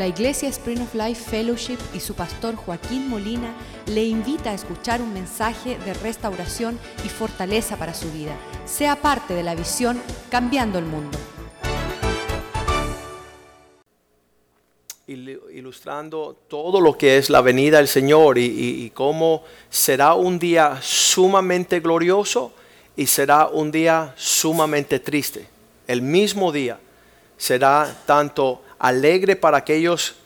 La Iglesia Spring of Life Fellowship y su pastor Joaquín Molina le invita a escuchar un mensaje de restauración y fortaleza para su vida. Sea parte de la visión Cambiando el Mundo. ilustrando todo lo que es la venida del Señor y, y, cómo será un día sumamente glorioso y será un día sumamente triste. El mismo día será tanto alegre para aquellos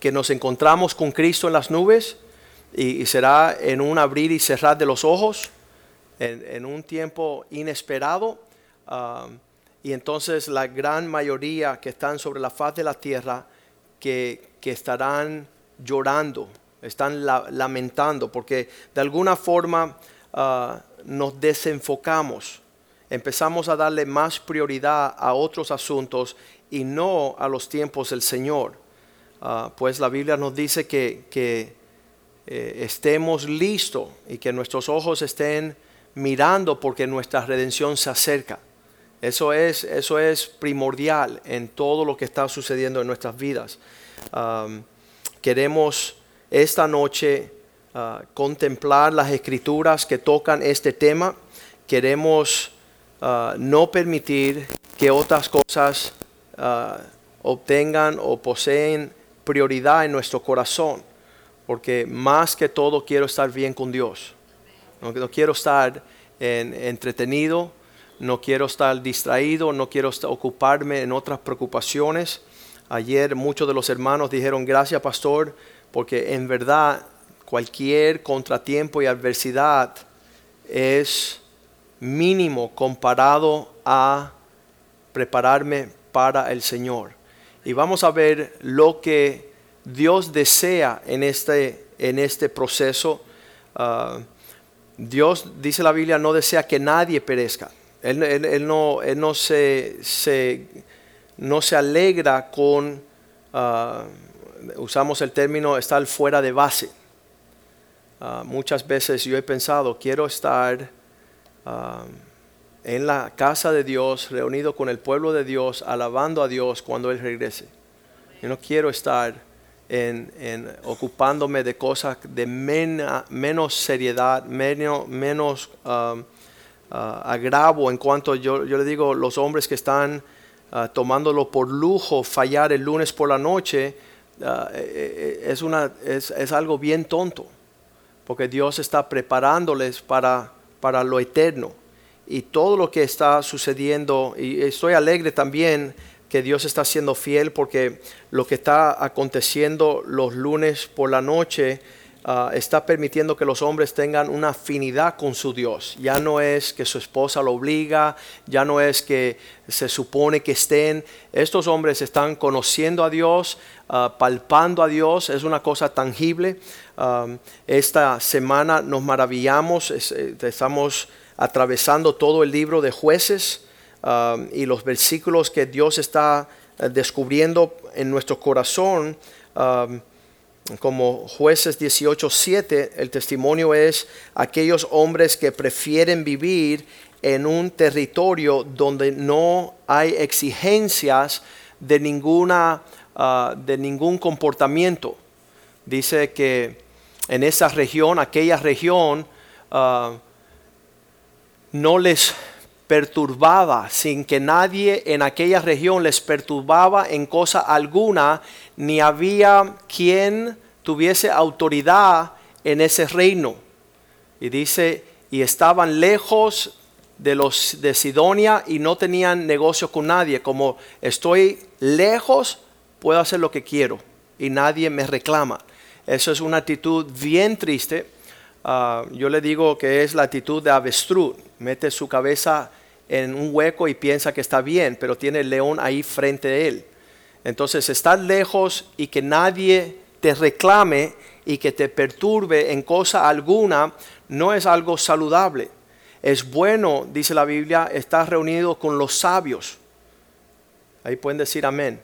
que nos encontramos con Cristo en las nubes y, será en un abrir y cerrar de los ojos, en, un tiempo inesperado. Y entonces la gran mayoría que están sobre la faz de la tierra, que, estarán llorando, están lamentando, porque de alguna forma uh, nos desenfocamos, empezamos a darle más prioridad a otros asuntos y no a los tiempos del Señor. Ah, pues la Biblia nos dice que, eh, estemos listos y que nuestros ojos estén mirando porque nuestra redención se acerca. Eso es, eso es primordial en todo lo que está sucediendo en nuestras vidas. queremos esta noche ah, contemplar las escrituras que tocan este tema. Queremos ah, no permitir que otras cosas Ah, obtengan o poseen prioridad en nuestro corazón, porque más que todo quiero estar bien con Dios. No, no quiero estar entretenido, no quiero estar distraído, no quiero ocuparme en otras preocupaciones. Ayer muchos de los hermanos dijeron gracias pastor, porque en verdad cualquier contratiempo y adversidad es mínimo comparado a prepararme para el Señor. Y vamos a ver lo que Dios desea en este, en este proceso. Ah, Dios, dice la Biblia, no desea que nadie perezca. Él, no, no, se, no se alegra con, ah, usamos el término, estar fuera de base. Ah, muchas veces yo he pensado, quiero estar en la casa de Dios, reunido con el pueblo de Dios, alabando a Dios cuando Él regrese. Yo no quiero estar en, ocupándome de cosas de menos seriedad, menos, menos um, uh, agravo en cuanto yo, yo, le digo, los hombres que están uh, tomándolo por lujo, fallar el lunes por la noche, uh, eh, eh, es, una, es, es, algo bien tonto, porque Dios está preparándoles para, para lo eterno y todo lo que está sucediendo. Y estoy alegre también que Dios está siendo fiel porque lo que está aconteciendo los lunes por la noche ah, está permitiendo que los hombres tengan una afinidad con su Dios. Ya no es que su esposa lo obliga, ya no es que se supone que estén. Estos hombres están conociendo a Dios, ah, palpando a Dios, es una cosa tangible. Ah, esta semana nos maravillamos, eh, estamos atravesando todo el libro de jueces um, y los versículos que Dios está eh, descubriendo en nuestro corazón. Um, como jueces 18.7, el testimonio es aquellos hombres que prefieren vivir en un territorio donde no hay exigencias de, ninguna, uh, de ningún comportamiento. Dice que en esa región, aquella región, uh, no les perturbaba, sin que nadie en aquella región les perturbaba en cosa alguna, ni había quien tuviese autoridad en ese reino. Y dice, y estaban lejos de los de Sidonia y no tenían negocio con nadie, como estoy lejos, puedo hacer lo que quiero y nadie me reclama. Eso es una actitud bien triste Ah, yo le digo que es la actitud de avestruz. Mete su cabeza en un hueco y piensa que está bien, pero tiene el león ahí frente a él. Entonces, estar lejos y que nadie te reclame y que te perturbe en cosa alguna no es algo saludable. Es bueno, dice la Biblia, estar reunido con los sabios. Ahí pueden decir amén.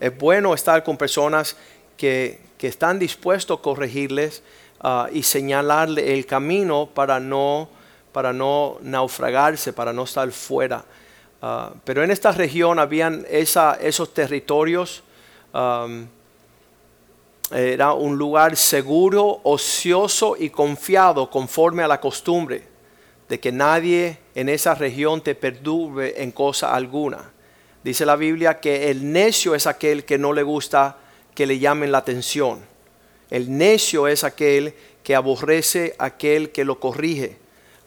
Es bueno estar con personas que, que están dispuestos a corregirles, Ah, y señalarle el camino para no, para no naufragarse, para no estar fuera. Ah, pero en esta región habían esa, esos territorios era un lugar seguro, ocioso y confiado conforme a la costumbre de que nadie en esa región te perturbe en cosa alguna. Dice la Biblia que el necio es aquel que no le gusta que le llamen la atención. El necio es aquel que aborrece aquel que lo corrige.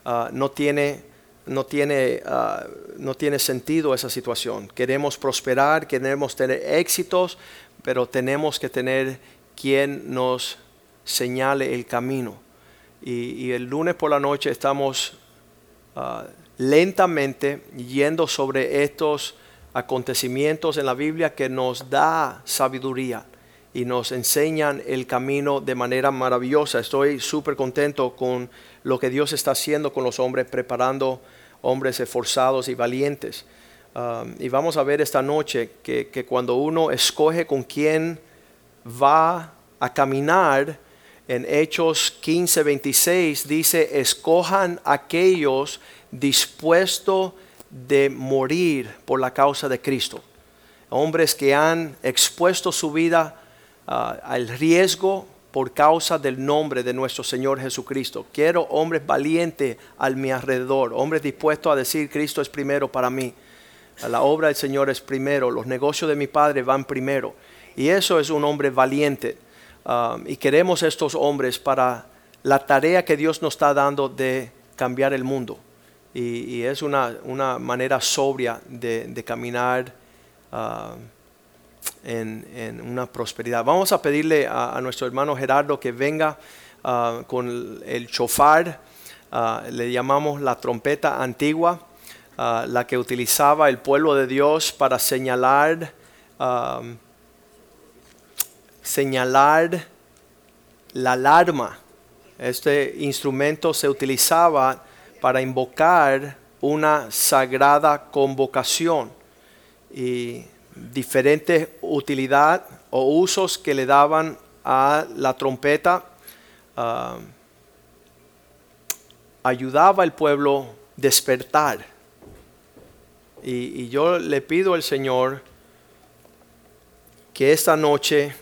Ah, no, tiene, no, tiene, ah, no tiene sentido esa situación. Queremos prosperar, queremos tener éxitos, pero tenemos que tener quien nos señale el camino. Y, el lunes por la noche estamos ah, lentamente yendo sobre estos acontecimientos en la Biblia que nos da sabiduría y nos enseñan el camino de manera maravillosa. Estoy súper contento con lo que Dios está haciendo con los hombres, preparando hombres esforzados y valientes. Ah, y vamos a ver esta noche que, que cuando uno escoge con quién va a caminar, en Hechos 15, 26 dice, escojan aquellos dispuestos de morir por la causa de Cristo. Hombres que han expuesto su vida al riesgo por causa del nombre de nuestro Señor Jesucristo. Quiero hombres valientes al mi alrededor, hombres dispuestos a decir Cristo es primero para mí. La obra del Señor es primero, los negocios de mi Padre van primero. Y eso es un hombre valiente. Um, y queremos estos hombres para la tarea que Dios nos está dando de cambiar el mundo. Y, es una, manera sobria de, caminar um, en, una prosperidad. Vamos a pedirle a, nuestro hermano Gerardo que venga uh, con el chofar, uh, le llamamos la trompeta antigua, la que utilizaba el pueblo de Dios para señalar. Señalar la alarma. Este instrumento se utilizaba para invocar una sagrada convocación y diferentes utilidad o usos que le daban a la trompeta ah, ayudaba al pueblo despertar. Y, y yo le pido al Señor que esta noche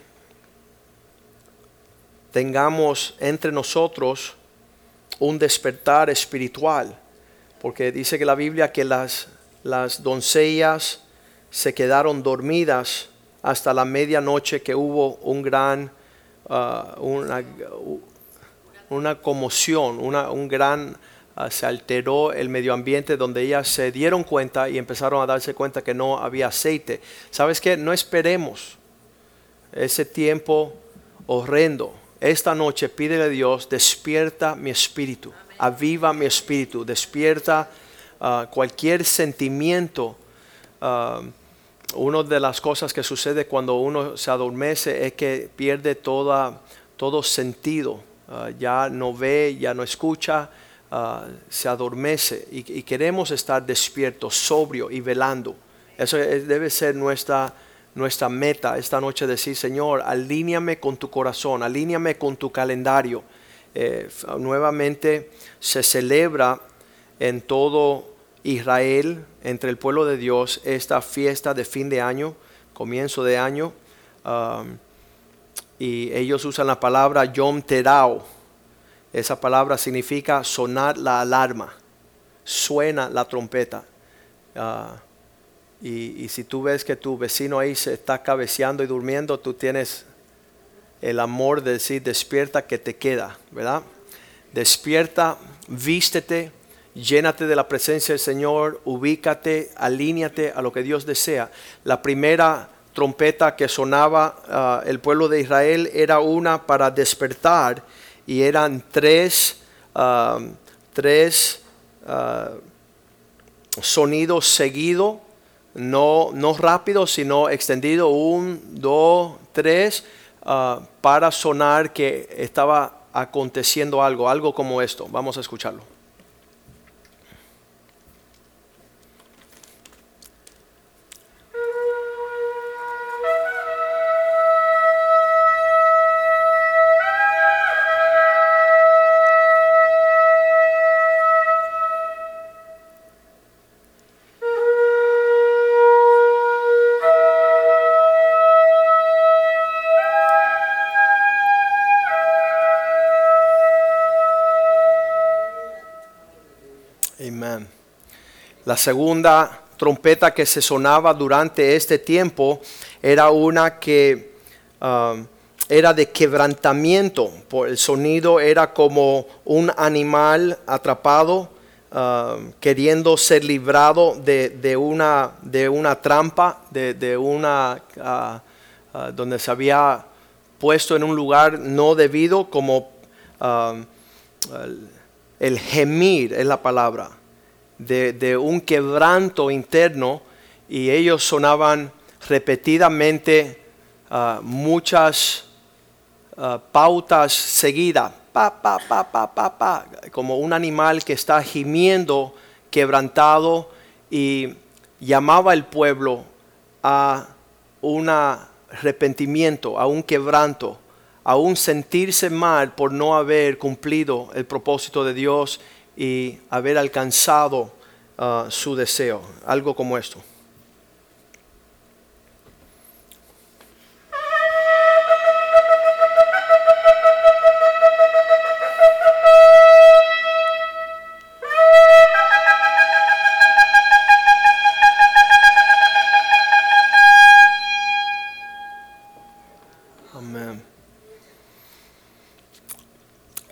tengamos entre nosotros un despertar espiritual, porque dice que la Biblia que las, las doncellas se quedaron dormidas hasta la medianoche que hubo un gran, uh, una, una, conmoción, una, un gran, uh, se alteró el medio ambiente donde ellas se dieron cuenta y empezaron a darse cuenta que no había aceite. ¿Sabes qué? No esperemos ese tiempo horrendo esta noche pídele a Dios, despierta mi espíritu, aviva mi espíritu, despierta ah, cualquier sentimiento. Uh, una de las cosas que sucede cuando uno se adormece es que pierde todo sentido. Ah, ya no ve, ya no escucha, se adormece y, y, queremos estar despiertos, sobrio y velando. Eso debe ser nuestra nuestra meta esta noche decir, Señor, alíñame con tu corazón, alíñame con tu calendario. Eh, nuevamente se celebra en todo Israel, entre el pueblo de Dios, esta fiesta de fin de año, comienzo de año. Um, y ellos usan la palabra Yom Terao. Esa palabra significa sonar la alarma, suena la trompeta. Uh, y, si tú ves que tu vecino ahí se está cabeceando y durmiendo, tú tienes el amor de decir, despierta que te queda, ¿verdad? Despierta, vístete, llénate de la presencia del Señor, ubícate, alíñate a lo que Dios desea. La primera trompeta que sonaba ah, el pueblo de Israel era una para despertar y eran tres, ah, tres ah, sonidos seguidos no, no rápido, sino extendido, un, dos, tres, para sonar que estaba aconteciendo algo, algo como esto. Vamos a escucharlo. La segunda trompeta que se sonaba durante este tiempo era una que um, era de quebrantamiento. Por el sonido era como un animal atrapado um, queriendo ser librado de, una, de una trampa, de, una uh, uh, donde se había puesto en un lugar no debido, como um, el gemir es la palabra de, un quebranto interno y ellos sonaban repetidamente ah, muchas ah, pautas seguidas, pa, pa, pa, pa, pa, pa, como un animal que está gimiendo, quebrantado y llamaba al pueblo a un arrepentimiento, a un quebranto, a un sentirse mal por no haber cumplido el propósito de Dios y haber alcanzado uh, su deseo, algo como esto.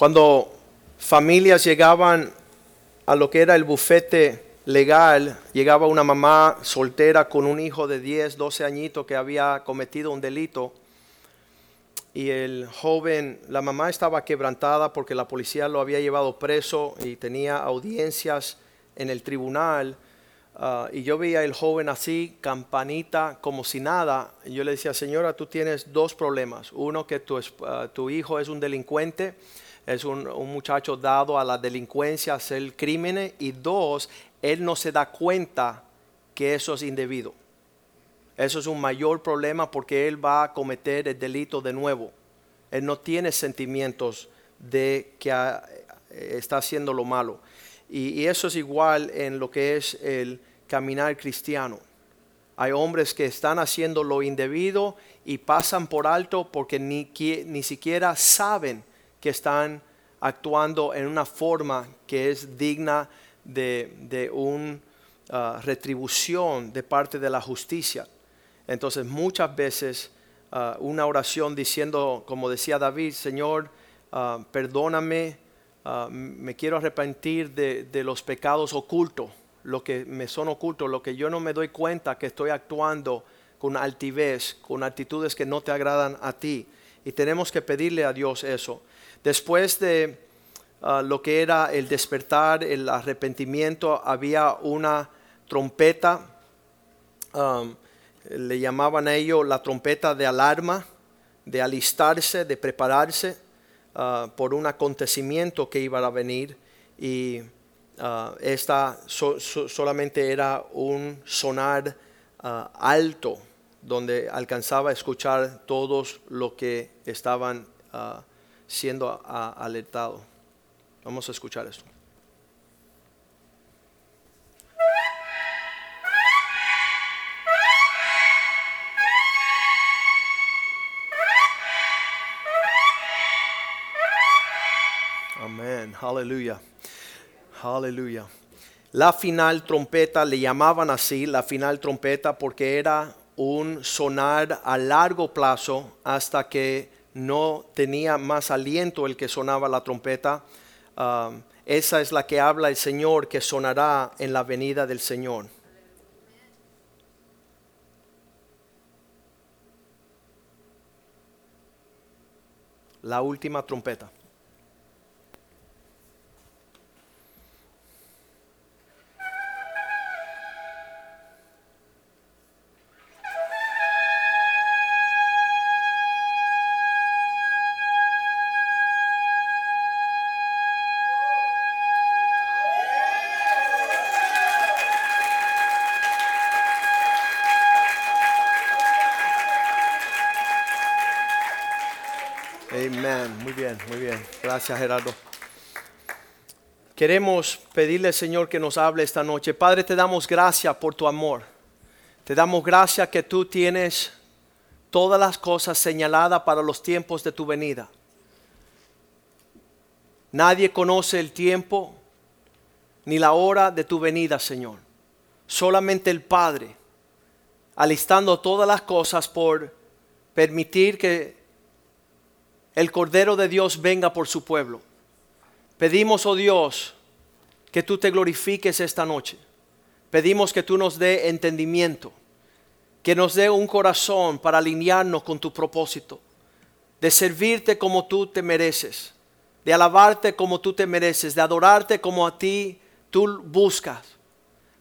Cuando familias llegaban a lo que era el bufete legal, llegaba una mamá soltera con un hijo de 10, 12 añitos que había cometido un delito. Y el joven, la mamá estaba quebrantada porque la policía lo había llevado preso y tenía audiencias en el tribunal. Ah, y yo veía el joven así, campanita, como si nada. Y yo le decía, señora, tú tienes dos problemas. Uno, que tu, ah, tu hijo es un delincuente es un, muchacho dado a la delincuencia, a hacer crímenes, y dos, él no se da cuenta que eso es indebido. Eso es un mayor problema porque él va a cometer el delito de nuevo. Él no tiene sentimientos de que está haciendo lo malo. Y, y, eso es igual en lo que es el caminar cristiano. Hay hombres que están haciendo lo indebido y pasan por alto porque ni, ni siquiera saben que están actuando en una forma que es digna de, una uh, retribución de parte de la justicia. Entonces muchas veces uh, una oración diciendo, como decía David, Señor, uh, perdóname, me quiero arrepentir de, de, los pecados ocultos, lo que me son ocultos, lo que yo no me doy cuenta que estoy actuando con altivez, con actitudes que no te agradan a ti. Y tenemos que pedirle a Dios eso. Después de ah, lo que era el despertar, el arrepentimiento, había una trompeta, le llamaban a ello la trompeta de alarma, de alistarse, de prepararse ah, por un acontecimiento que iba a venir y uh, esta solamente era un sonar alto donde alcanzaba a escuchar todos lo que estaban siendo alertado. Vamos a escuchar esto. Amén, aleluya, aleluya. La final trompeta le llamaban así, la final trompeta, porque era un sonar a largo plazo hasta que no tenía más aliento el que sonaba la trompeta. Esa es la que habla el Señor que sonará en la venida del Señor. La última trompeta. Muy bien. Gracias Gerardo. Queremos pedirle Señor que nos hable esta noche. Padre, te damos gracias por tu amor. Te damos gracias que tú tienes todas las cosas señaladas para los tiempos de tu venida. Nadie conoce el tiempo ni la hora de tu venida, Señor. solamente el Padre, alistando todas las cosas por permitir que el Cordero de Dios venga por su pueblo. Pedimos, oh Dios, que tú te glorifiques esta noche. Pedimos que tú nos dé entendimiento, que nos dé un corazón para alinearnos con tu propósito, de servirte como tú te mereces, de alabarte como tú te mereces, de adorarte como a ti tú buscas.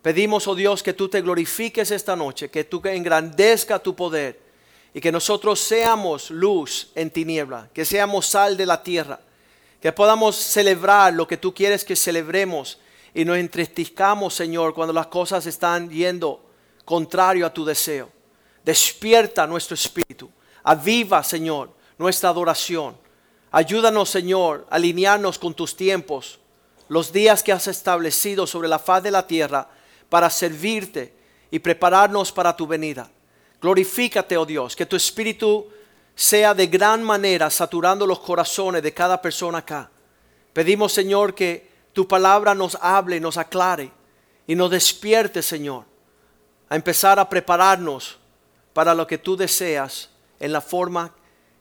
Pedimos, oh Dios, que tú te glorifiques esta noche, que tú engrandezca tu poder y que nosotros seamos luz en tiniebla, que seamos sal de la tierra, que podamos celebrar lo que tú quieres que celebremos y nos entristezcamos, Señor, cuando las cosas están yendo contrario a tu deseo. Despierta nuestro espíritu, aviva, Señor, nuestra adoración. Ayúdanos, Señor, a alinearnos con tus tiempos, los días que has establecido sobre la faz de la tierra para servirte y prepararnos para tu venida. Glorifícate, oh Dios, que tu espíritu sea de gran manera saturando los corazones de cada persona acá. Pedimos, Señor, que tu palabra nos hable, nos aclare y nos despierte, Señor, a empezar a prepararnos para lo que tú deseas en la forma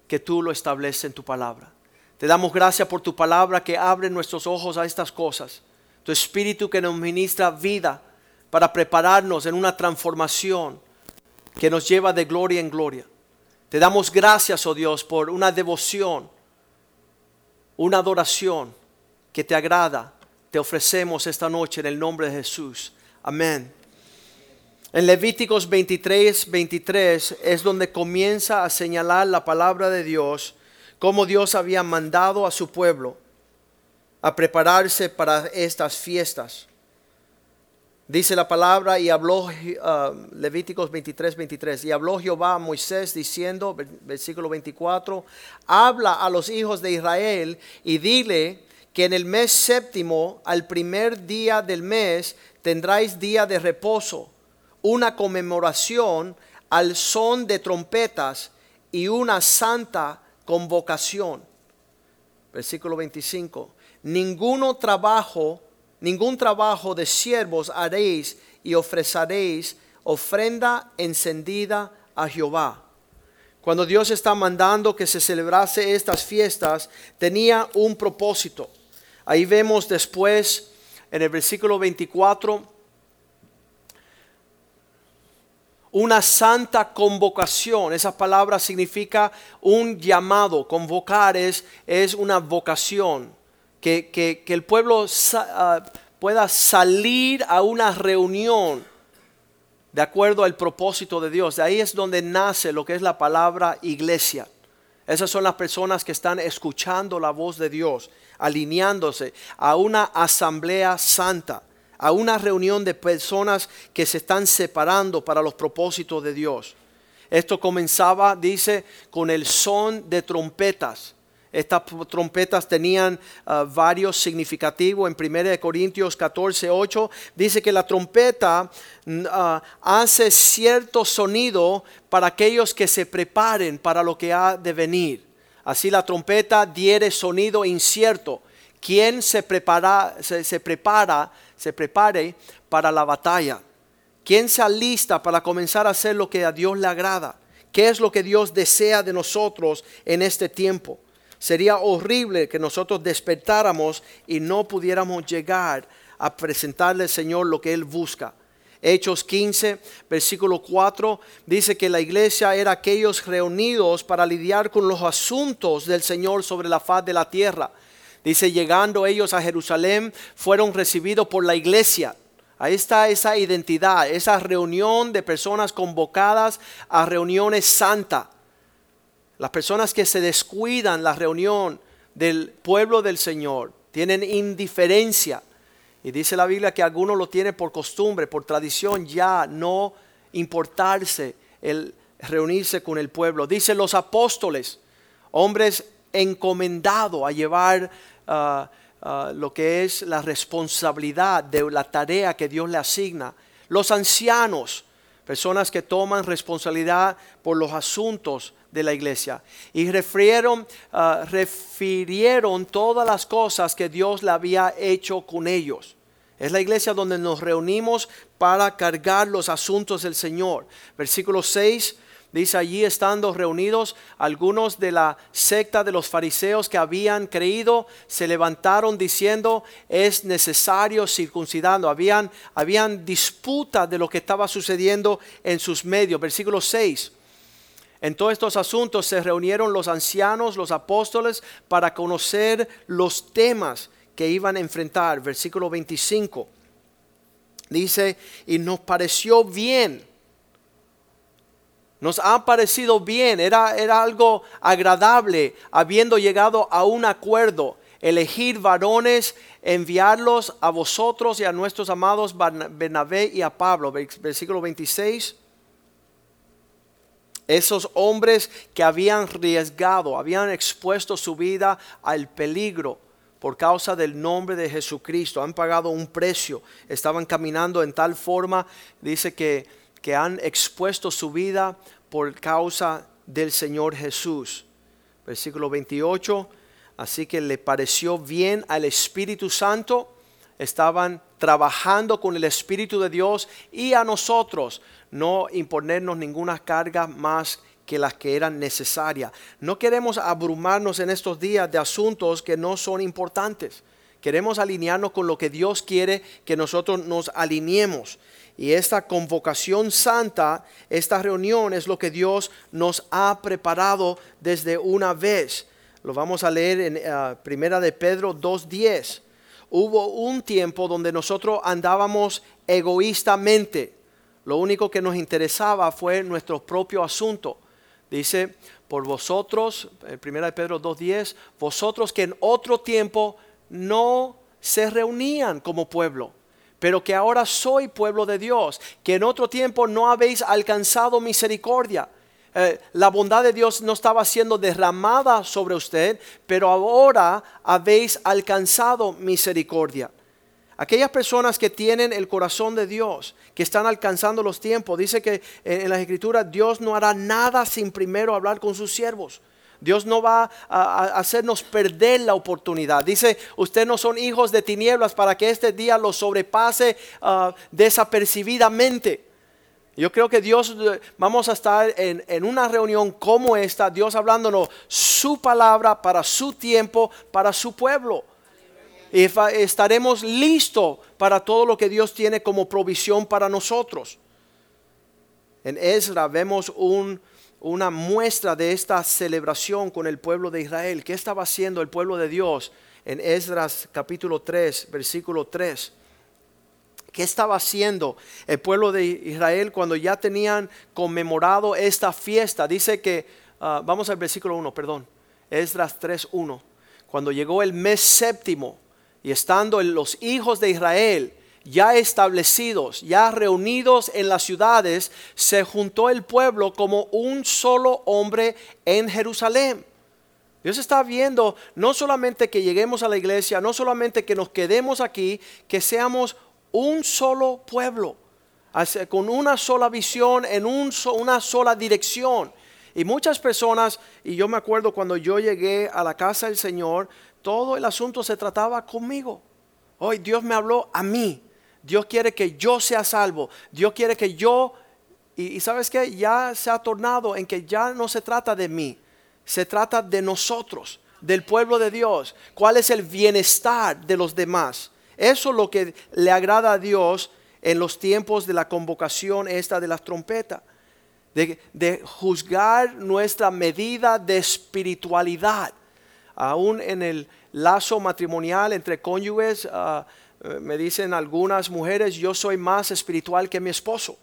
que tú lo estableces en tu palabra. Te damos gracias por tu palabra que abre nuestros ojos a estas cosas. Tu espíritu que nos ministra vida para prepararnos en una transformación que nos lleva de gloria en gloria. Te damos gracias, oh Dios, por una devoción, una adoración que te agrada. Te ofrecemos esta noche en el nombre de Jesús. Amén. En Levíticos 23, 23 es donde comienza a señalar la palabra de Dios, cómo Dios había mandado a su pueblo a prepararse para estas fiestas. Dice la palabra y habló uh, Levíticos 23, 23. Y habló Jehová a Moisés diciendo, versículo 24, habla a los hijos de Israel y dile que en el mes séptimo, al primer día del mes, tendráis día de reposo, una conmemoración al son de trompetas y una santa convocación. Versículo 25. Ninguno trabajo ningún trabajo de siervos haréis y ofreceréis ofrenda encendida a Jehová. Cuando Dios está mandando que se celebrase estas fiestas, tenía un propósito. Ahí vemos después en el versículo 24 una santa convocación. Esa palabra significa un llamado. Convocar es, es una vocación que, el pueblo ah, pueda salir a una reunión de acuerdo al propósito de Dios. De ahí es donde nace lo que es la palabra iglesia. Esas son las personas que están escuchando la voz de Dios, alineándose a una asamblea santa, a una reunión de personas que se están separando para los propósitos de Dios. Esto comenzaba, dice, con el son de trompetas. Estas trompetas tenían ah, varios significativos. En 1 Corintios 14, 8 dice que la trompeta ah, hace cierto sonido para aquellos que se preparen para lo que ha de venir. Así la trompeta diere sonido incierto. ¿Quién se prepara, se, prepara, se prepare para la batalla? ¿Quién se alista para comenzar a hacer lo que a Dios le agrada? ¿Qué es lo que Dios desea de nosotros en este tiempo? Sería horrible que nosotros despertáramos y no pudiéramos llegar a presentarle al Señor lo que Él busca. Hechos 15, versículo 4, dice que la iglesia era aquellos reunidos para lidiar con los asuntos del Señor sobre la faz de la tierra. Dice, llegando ellos a Jerusalén, fueron recibidos por la iglesia. Ahí está esa identidad, esa reunión de personas convocadas a reuniones santas. Las personas que se descuidan la reunión del pueblo del Señor tienen indiferencia. Y dice la Biblia que algunos lo tienen por costumbre, por tradición, ya no importarse el reunirse con el pueblo. Dice los apóstoles, hombres encomendados a llevar ah, ah, lo que es la responsabilidad de la tarea que Dios le asigna. Los ancianos, personas que toman responsabilidad por los asuntos de la iglesia. Y refirieron, refirieron todas las cosas que Dios le había hecho con ellos. Es la iglesia donde nos reunimos para cargar los asuntos del Señor. Versículo 6 dice allí estando reunidos algunos de la secta de los fariseos que habían creído se levantaron diciendo es necesario circuncidando habían habían disputa de lo que estaba sucediendo en sus medios versículo 6 en todos estos asuntos se reunieron los ancianos, los apóstoles, para conocer los temas que iban a enfrentar. Versículo 25. Dice, y nos pareció bien. Nos ha parecido bien, era, era algo agradable, habiendo llegado a un acuerdo, elegir varones, enviarlos a vosotros y a nuestros amados Bernabé y a Pablo. Versículo 26 esos hombres que habían arriesgado, habían expuesto su vida al peligro por causa del nombre de Jesucristo, han pagado un precio, estaban caminando en tal forma, dice que, que han expuesto su vida por causa del Señor Jesús. Versículo 28, así que le pareció bien al Espíritu Santo, estaban trabajando con el Espíritu de Dios y a nosotros no imponernos ninguna carga más que las que eran necesarias. No queremos abrumarnos en estos días de asuntos que no son importantes. Queremos alinearnos con lo que Dios quiere que nosotros nos alineemos. Y esta convocación santa, esta reunión es lo que Dios nos ha preparado desde una vez. Lo vamos a leer en uh, Primera de Pedro 2.10. Hubo un tiempo donde nosotros andábamos egoístamente lo único que nos interesaba fue nuestro propio asunto. Dice, por vosotros, en 1 Pedro 2.10, vosotros que en otro tiempo no se reunían como pueblo, pero que ahora soy pueblo de Dios, que en otro tiempo no habéis alcanzado misericordia. Eh, la bondad de Dios no estaba siendo derramada sobre usted, pero ahora habéis alcanzado misericordia. Aquellas personas que tienen el corazón de Dios, que están alcanzando los tiempos, dice que en las escrituras Dios no hará nada sin primero hablar con sus siervos. Dios no va a, hacernos perder la oportunidad. Dice, ustedes no son hijos de tinieblas para que este día los sobrepase ah, desapercibidamente. Yo creo que Dios, vamos a estar en, en, una reunión como esta, Dios hablándonos su palabra para su tiempo, para su pueblo y estaremos listos para todo lo que Dios tiene como provisión para nosotros. En Ezra vemos una muestra de esta celebración con el pueblo de Israel. ¿Qué estaba haciendo el pueblo de Dios en Esdras capítulo 3, versículo 3? ¿Qué estaba haciendo el pueblo de Israel cuando ya tenían conmemorado esta fiesta? Dice que, ah, vamos al versículo 1, perdón, Esdras 3, 1. Cuando llegó el mes séptimo, y estando los hijos de Israel ya establecidos, ya reunidos en las ciudades, se juntó el pueblo como un solo hombre en Jerusalén. Dios está viendo no solamente que lleguemos a la iglesia, no solamente que nos quedemos aquí, que seamos un solo pueblo, con una sola visión, en una sola dirección. Y muchas personas, y yo me acuerdo cuando yo llegué a la casa del Señor, todo el asunto se trataba conmigo. Hoy Dios me habló a mí. Dios quiere que yo sea salvo. Dios quiere que yo... Y, sabes que ya se ha tornado en que ya no se trata de mí. Se trata de nosotros, del pueblo de Dios. ¿Cuál es el bienestar de los demás? Eso es lo que le agrada a Dios en los tiempos de la convocación esta de las trompetas. De, juzgar nuestra medida de espiritualidad aún en el lazo matrimonial entre cónyuges, ah, eh, me dicen algunas mujeres, yo soy más espiritual que mi esposo.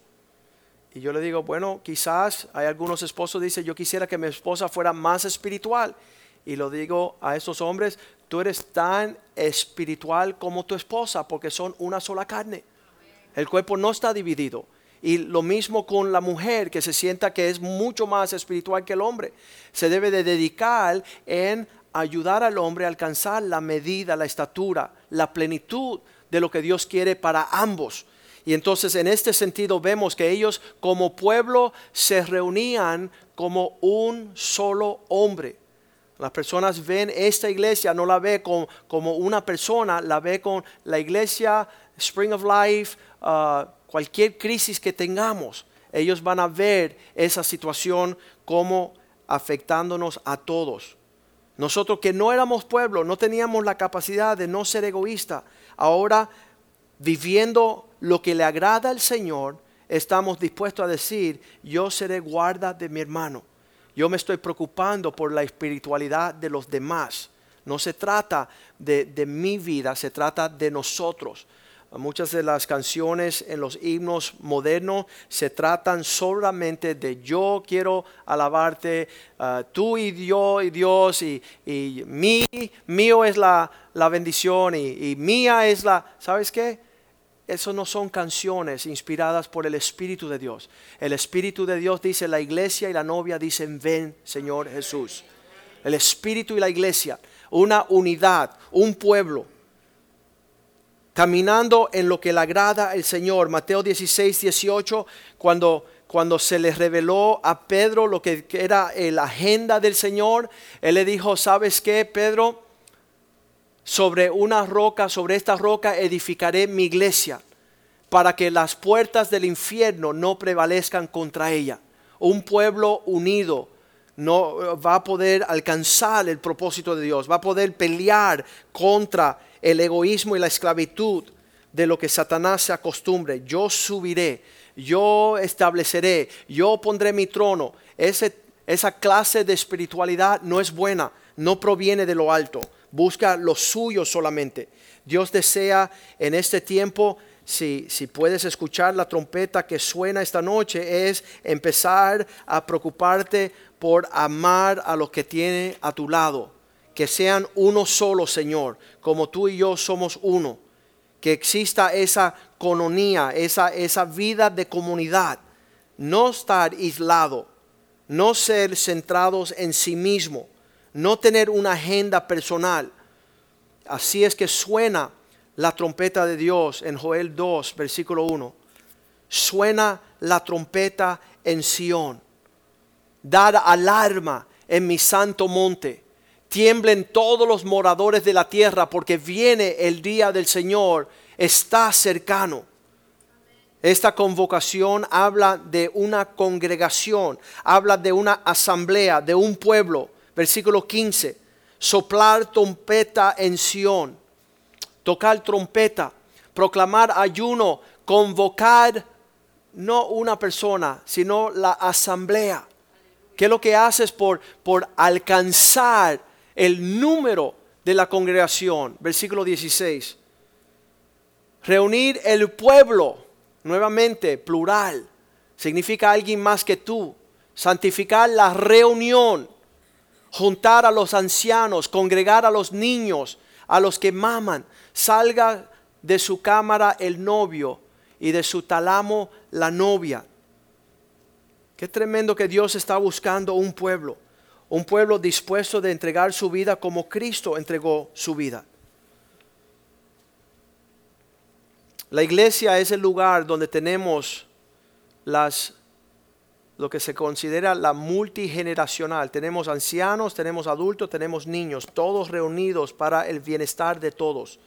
Y yo le digo, bueno, quizás hay algunos esposos que dicen, yo quisiera que mi esposa fuera más espiritual. Y lo digo a esos hombres, tú eres tan espiritual como tu esposa, porque son una sola carne. El cuerpo no está dividido. Y lo mismo con la mujer que se sienta que es mucho más espiritual que el hombre. Se debe de dedicar en ayudar al hombre a alcanzar la medida, la estatura, la plenitud de lo que Dios quiere para ambos. Y entonces en este sentido vemos que ellos como pueblo se reunían como un solo hombre. Las personas ven esta iglesia, no la ve como, como una persona, la ve con la iglesia Spring of Life, uh, cualquier crisis que tengamos, ellos van a ver esa situación como afectándonos a todos. Nosotros que no éramos pueblo, no teníamos la capacidad de no ser egoísta, ahora viviendo lo que le agrada al Señor, estamos dispuestos a decir, yo seré guarda de mi hermano. Yo me estoy preocupando por la espiritualidad de los demás. No se trata de, mi vida, se trata de nosotros. Muchas de las canciones en los himnos modernos se tratan solamente de yo quiero alabarte, ah, tú y yo y Dios y, y mí, mío es la, bendición y, y, mía es la, ¿sabes qué? Eso no son canciones inspiradas por el Espíritu de Dios. El Espíritu de Dios dice, la iglesia y la novia dicen, ven Señor Jesús. El Espíritu y la iglesia, una unidad, un pueblo caminando en lo que le agrada al Señor. Mateo 16, 18, cuando, cuando se le reveló a Pedro lo que era la agenda del Señor, él le dijo, ¿sabes qué, Pedro? Sobre una roca, sobre esta roca edificaré mi iglesia, para que las puertas del infierno no prevalezcan contra ella. Un pueblo unido, no va a poder alcanzar el propósito de Dios, va a poder pelear contra el egoísmo y la esclavitud de lo que Satanás se acostumbre. Yo subiré, yo estableceré, yo pondré mi trono. esa clase de espiritualidad no es buena, no proviene de lo alto, busca lo suyo solamente. Dios desea en este tiempo si, si, puedes escuchar la trompeta que suena esta noche, es empezar a preocuparte por amar a los que tiene a tu lado que sean uno solo, Señor, como tú y yo somos uno. Que exista esa cononía, esa, esa vida de comunidad. No estar aislado, no ser centrados en sí mismo, no tener una agenda personal. Así es que suena la trompeta de Dios en Joel 2, versículo 1. Suena la trompeta en Sión. Dar alarma en mi santo monte tiemblen todos los moradores de la tierra porque viene el día del Señor, está cercano. Esta convocación habla de una congregación, habla de una asamblea, de un pueblo. Versículo 15, soplar trompeta en Sión, tocar trompeta, proclamar ayuno, convocar no una persona, sino la asamblea. ¿Qué es lo que haces por, por alcanzar el número de la congregación. Versículo 16. Reunir el pueblo, nuevamente, plural, significa alguien más que tú. Santificar la reunión, juntar a los ancianos, congregar a los niños, a los que maman. Salga de su cámara el novio y de su talamo la novia. Qué tremendo que Dios está buscando un pueblo un pueblo dispuesto de entregar su vida como Cristo entregó su vida. La iglesia es el lugar donde tenemos las lo que se considera la multigeneracional. Tenemos ancianos, tenemos adultos, tenemos niños, todos reunidos para el bienestar de todos.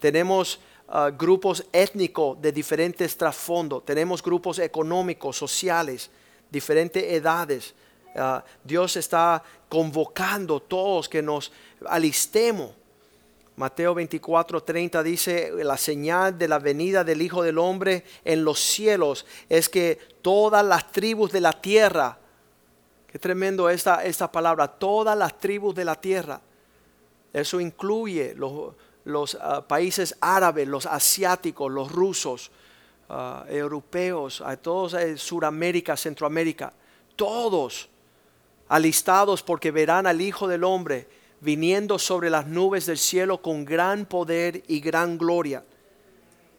Tenemos ah, grupos étnicos de diferentes trasfondos, tenemos grupos económicos, sociales, diferentes edades, Ah, Dios está convocando a todos que nos alistemos. Mateo 24, 30 dice, la señal de la venida del Hijo del Hombre en los cielos es que todas las tribus de la tierra, qué tremendo esta, esta palabra, todas las tribus de la tierra, eso incluye los, ah, países árabes, los asiáticos, los rusos, ah, europeos, a todos, eh, Suramérica, Centroamérica, todos alistados porque verán al Hijo del Hombre viniendo sobre las nubes del cielo con gran poder y gran gloria.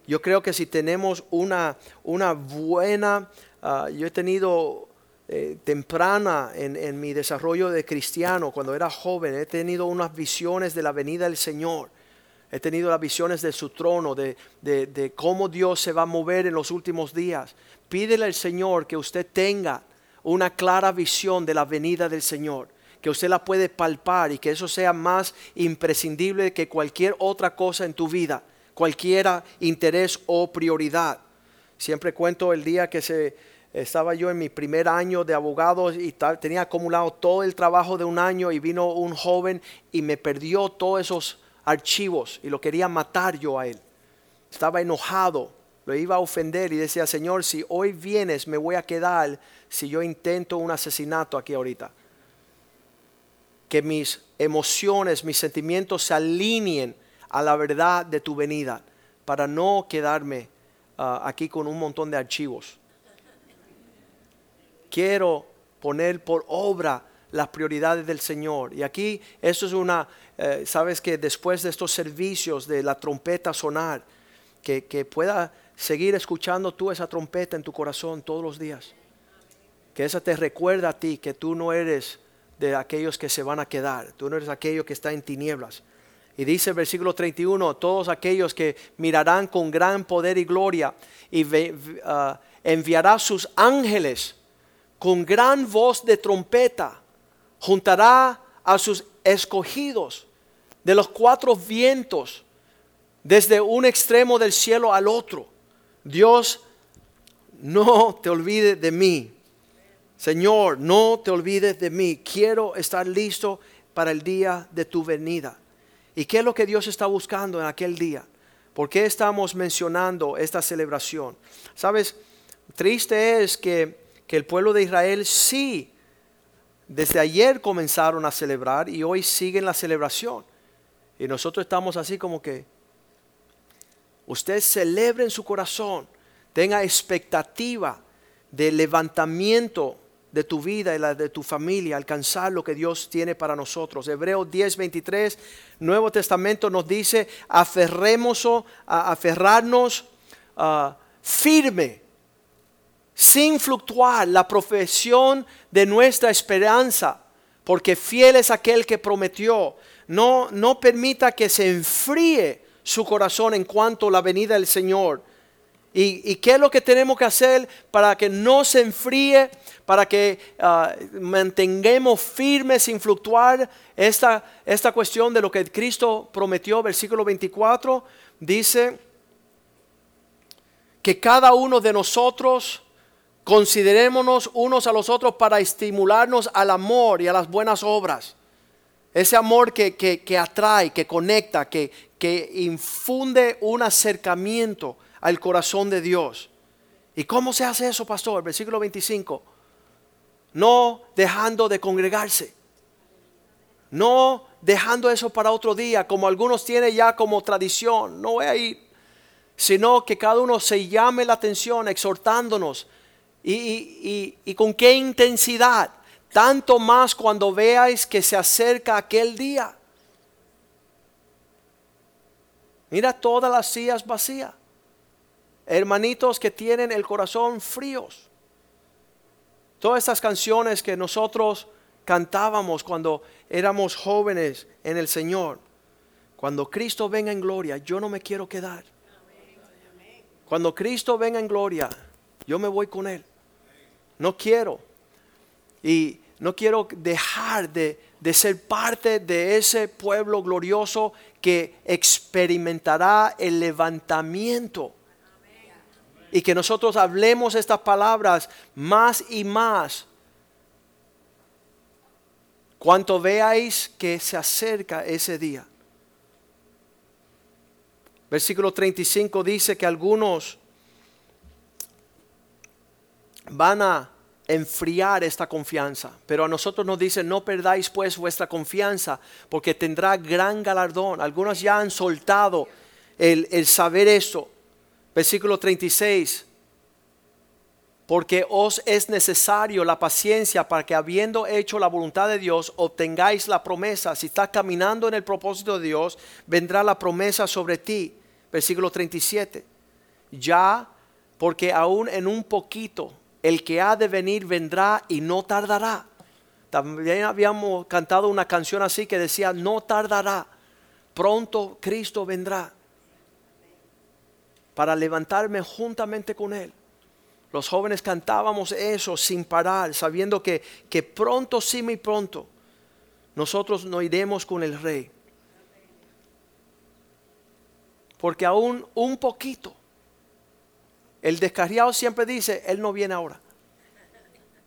Yo creo que si tenemos una, una buena, ah, yo he tenido eh, temprana en, mi desarrollo de cristiano, cuando era joven, he tenido unas visiones de la venida del Señor. He tenido las visiones de su trono, de, de, de cómo Dios se va a mover en los últimos días. Pídele al Señor que usted tenga una clara visión de la venida del Señor, que usted la puede palpar y que eso sea más imprescindible que cualquier otra cosa en tu vida. cualquiera interés o prioridad. Siempre cuento el día que se estaba yo en mi primer año de abogado y tal, tenía acumulado todo el trabajo de un año y vino un joven y me perdió todos esos archivos y lo quería matar yo a él. Estaba enojado, lo iba a ofender y decía, Señor, si hoy vienes me voy a quedar si yo intento un asesinato aquí ahorita. Que mis emociones, mis sentimientos se alineen a la verdad de tu venida para no quedarme ah, aquí con un montón de archivos quiero poner por obra las prioridades del Señor. Y aquí eso es una, eh, sabes que después de estos servicios de la trompeta sonar, que, que pueda seguir escuchando tú esa trompeta en tu corazón todos los días. Que esa te recuerda a ti que tú no eres de aquellos que se van a quedar, tú no eres aquello que está en tinieblas. Y dice el versículo 31, todos aquellos que mirarán con gran poder y gloria y ah, enviará sus ángeles con gran voz de trompeta, juntará a sus escogidos de los cuatro vientos, desde un extremo del cielo al otro. Dios, no te olvides de mí. Señor, no te olvides de mí. Quiero estar listo para el día de tu venida. ¿Y qué es lo que Dios está buscando en aquel día? ¿Por qué estamos mencionando esta celebración? Sabes, triste es que que el pueblo de Israel sí, desde ayer comenzaron a celebrar y hoy siguen la celebración. Y nosotros estamos así como que usted celebre en su corazón, tenga expectativa de levantamiento de tu vida y la de tu familia, alcanzar lo que Dios tiene para nosotros. Hebreos 10, 23, Nuevo Testamento nos dice, aferremos, aferrarnos uh, firme sin fluctuar la profesión de nuestra esperanza, porque fiel es aquel que prometió. No, no permita que se enfríe su corazón en cuanto a la venida del Señor. ¿Y, qué es lo que tenemos que hacer para que no se enfríe, para que ah, mantengamos firmes sin fluctuar esta, esta cuestión de lo que Cristo prometió? Versículo 24 dice que cada uno de nosotros Considerémonos unos a los otros para estimularnos al amor y a las buenas obras. Ese amor que, que, atrae, que conecta, que, que infunde un acercamiento al corazón de Dios. ¿Y cómo se hace eso, pastor? Versículo 25. No dejando de congregarse. No dejando eso para otro día, como algunos tienen ya como tradición. No voy a ir. Sino que cada uno se llame la atención exhortándonos y, con qué intensidad, tanto más cuando veáis que se acerca aquel día. Mira todas las sillas vacías. Hermanitos que tienen el corazón fríos. Todas estas canciones que nosotros cantábamos cuando éramos jóvenes en el Señor. Cuando Cristo venga en gloria, yo no me quiero quedar. Cuando Cristo venga en gloria, yo me voy con Él. No quiero. Y no quiero dejar de, ser parte de ese pueblo glorioso que experimentará el levantamiento. Y que nosotros hablemos estas palabras más y más. Cuanto veáis que se acerca ese día. Versículo 35 dice que algunos van a enfriar esta confianza. Pero a nosotros nos dice, no perdáis pues vuestra confianza, porque tendrá gran galardón. Algunos ya han soltado el, el saber esto. Versículo 36. Porque os es necesario la paciencia para que habiendo hecho la voluntad de Dios, obtengáis la promesa. Si estás caminando en el propósito de Dios, vendrá la promesa sobre ti. Versículo 37. Ya, porque aún en un poquito el que ha de venir vendrá y no tardará. También habíamos cantado una canción así que decía, no tardará, pronto Cristo vendrá para levantarme juntamente con Él. Los jóvenes cantábamos eso sin parar, sabiendo que, que pronto, sí, muy pronto, nosotros nos iremos con el Rey. Porque aún un poquito. El descarriado siempre dice, Él no viene ahora.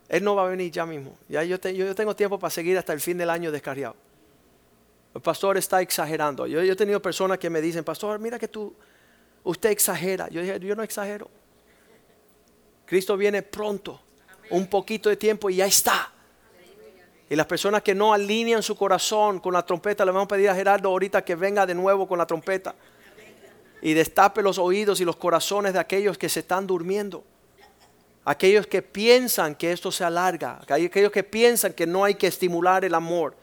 Él no va a venir ya mismo. Ya yo, yo tengo tiempo para seguir hasta el fin del año descarriado. El pastor está exagerando. Yo, he tenido personas que me dicen, pastor, mira que tú, usted exagera. Yo dije, yo no exagero. Cristo viene pronto, un poquito de tiempo y ya está. Y las personas que no alinean su corazón con la trompeta, le vamos a pedir a Gerardo ahorita que venga de nuevo con la trompeta y destape los oídos y los corazones de aquellos que se están durmiendo. Aquellos que piensan que esto se alarga, aquellos que piensan que no hay que estimular el amor,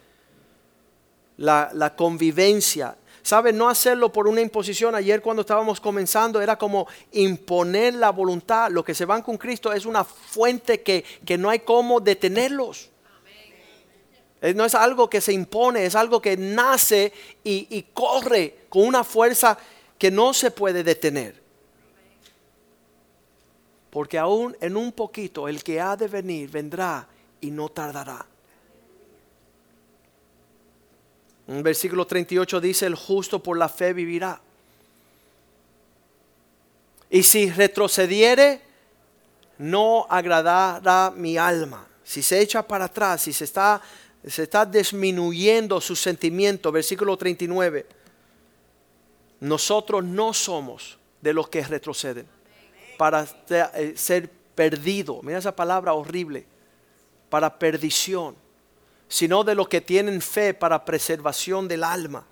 la, la convivencia. ¿Sabe? No hacerlo por una imposición. Ayer cuando estábamos comenzando era como imponer la voluntad. Los que se van con Cristo es una fuente que, que no hay cómo detenerlos. No es algo que se impone, es algo que nace y, y corre con una fuerza que no se puede detener. Porque aún en un poquito el que ha de venir vendrá y no tardará. Versículo 38 dice, el justo por la fe vivirá. Y si retrocediere, no agradará mi alma. Si se echa para atrás, si se está, se está disminuyendo su sentimiento, versículo 39 nosotros no somos de los que retroceden para eh, ser perdido. Mira esa palabra horrible. Para perdición. Sino de los que tienen fe para preservación del alma.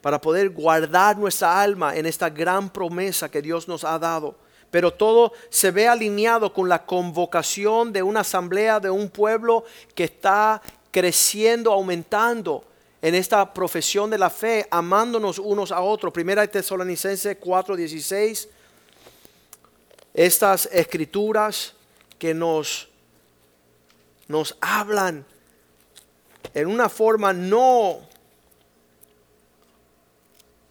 Para poder guardar nuestra alma en esta gran promesa que Dios nos ha dado. Pero todo se ve alineado con la convocación de una asamblea, de un pueblo que está creciendo, aumentando en esta profesión de la fe, amándonos unos a otros. Primera de Tesalonicenses 4:16. Estas escrituras que nos, nos hablan en una forma no...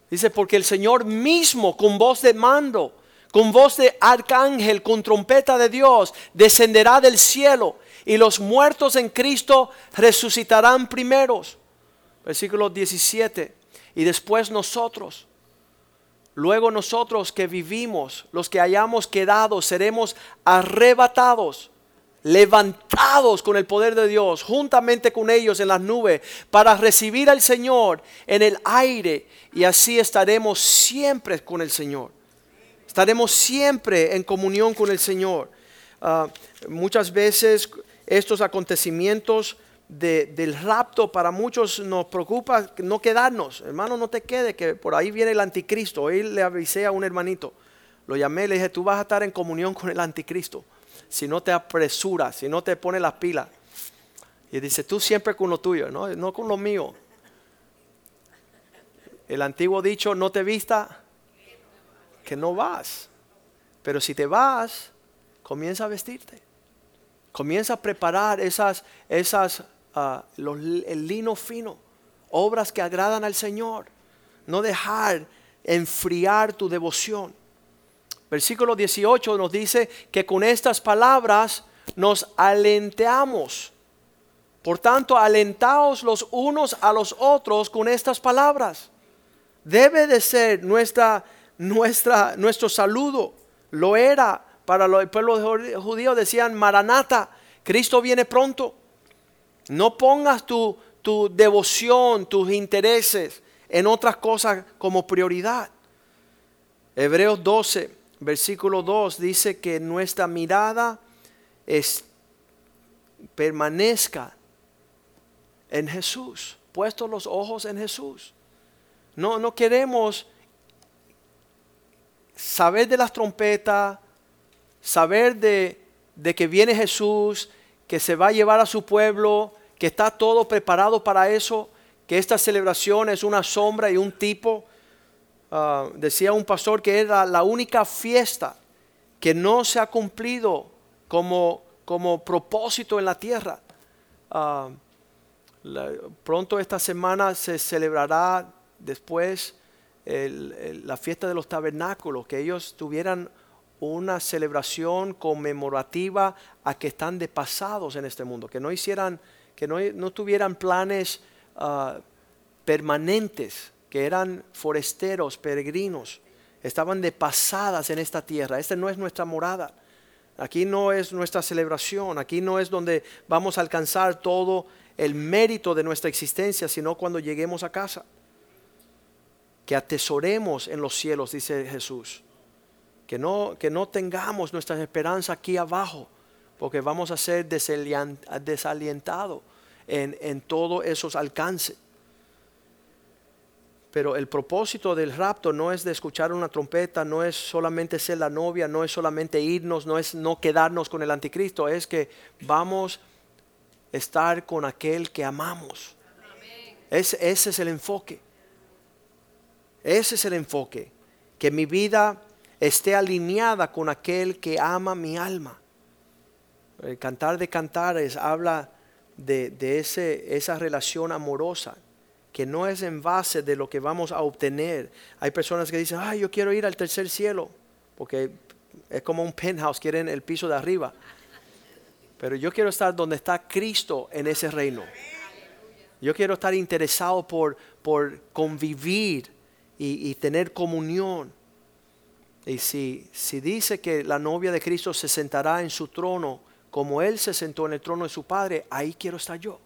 Dice, porque el Señor mismo con voz de mando, con voz de arcángel, con trompeta de Dios, descenderá del cielo y los muertos en Cristo resucitarán primeros. Versículo 17, y después nosotros, luego nosotros que vivimos, los que hayamos quedado, seremos arrebatados, levantados con el poder de Dios, juntamente con ellos en las nubes, para recibir al Señor en el aire, y así estaremos siempre con el Señor. Estaremos siempre en comunión con el Señor. Ah, muchas veces estos acontecimientos del rapto para muchos nos preocupa no quedarnos. Hermano, no te quede que por ahí viene el anticristo. Hoy le avisé a un hermanito, lo llamé, le dije, tú vas a estar en comunión con el anticristo. Si no te apresuras, si no te pones las pilas. Y dice, tú siempre con lo tuyo, no, no con lo mío. El antiguo dicho, no te vista, que no vas. Pero si te vas, comienza a vestirte. Comienza a preparar esas, esas el lino fino, obras que agradan al Señor. No dejar enfriar tu devoción. Versículo 18 nos dice que con estas palabras nos alentamos. Por tanto, alentaos los unos a los otros con estas palabras. Debe de ser nuestra, nuestra, nuestro saludo. Lo era para el pueblo judío, decían Maranata, Cristo viene pronto. No pongas tu, devoción, tus intereses en otras cosas como prioridad. Hebreos 12, versículo 2 dice que nuestra mirada es, permanezca en Jesús, puestos los ojos en Jesús. No, no queremos saber de las trompetas, saber de, de que viene Jesús, que se va a llevar a su pueblo, que está todo preparado para eso, que esta celebración es una sombra y un tipo. Ah, decía un pastor que era la única fiesta que no se ha cumplido como, como propósito en la tierra. Ah, pronto esta semana se celebrará después la fiesta de los tabernáculos, que ellos tuvieran una celebración conmemorativa a que están de pasados en este mundo, que no hicieran, que no, tuvieran planes ah, permanentes, que eran foresteros, peregrinos, estaban de pasadas en esta tierra. Esta no es nuestra morada. Aquí no es nuestra celebración, aquí no es donde vamos a alcanzar todo el mérito de nuestra existencia, sino cuando lleguemos a casa. Que atesoremos en los cielos, dice Jesús. Que no, que no tengamos nuestra esperanza aquí abajo, porque vamos a ser desalientados en, en todos esos alcances. Pero el propósito del rapto no es de escuchar una trompeta, no es solamente ser la novia, no es solamente irnos, no es no quedarnos con el anticristo, es que vamos a estar con aquel que amamos. ese es el enfoque. Ese es el enfoque. Que mi vida esté alineada con aquel que ama mi alma. El cantar de cantares habla de, de ese, esa relación amorosa que no es en base de lo que vamos a obtener. Hay personas que dicen, ay, yo quiero ir al tercer cielo, porque es como un penthouse, quieren el piso de arriba. Pero yo quiero estar donde está Cristo en ese reino. Yo quiero estar interesado por, por convivir y, y tener comunión. Y si, si dice que la novia de Cristo se sentará en su trono como Él se sentó en el trono de su Padre, ahí quiero estar yo.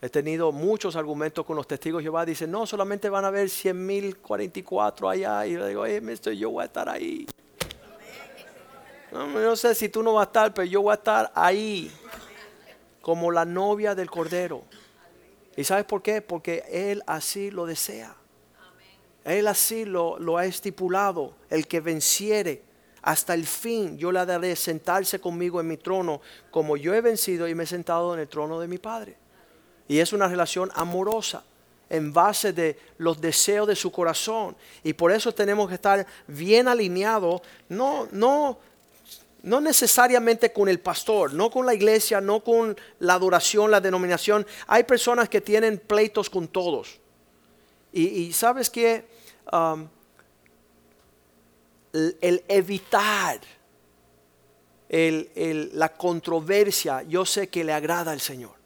He tenido muchos argumentos con los testigos de Jehová. Dicen, no, solamente van a ver 100.044 allá. Y yo digo, oye, yo voy a estar ahí. No, no sé si tú no vas a estar, pero yo voy a estar ahí. Como la novia del Cordero. ¿Y sabes por qué? Porque Él así lo desea. Él así lo, lo ha estipulado. El que venciere hasta el fin, yo le daré sentarse conmigo en mi trono, como yo he vencido y me he sentado en el trono de mi Padre. Y es una relación amorosa en base de los deseos de su corazón. Y por eso tenemos que estar bien alineados, no, no, no necesariamente con el pastor, no con la iglesia, no con la adoración, la denominación. Hay personas que tienen pleitos con todos. Y, sabes que um, el, evitar la controversia, yo sé que le agrada al Señor.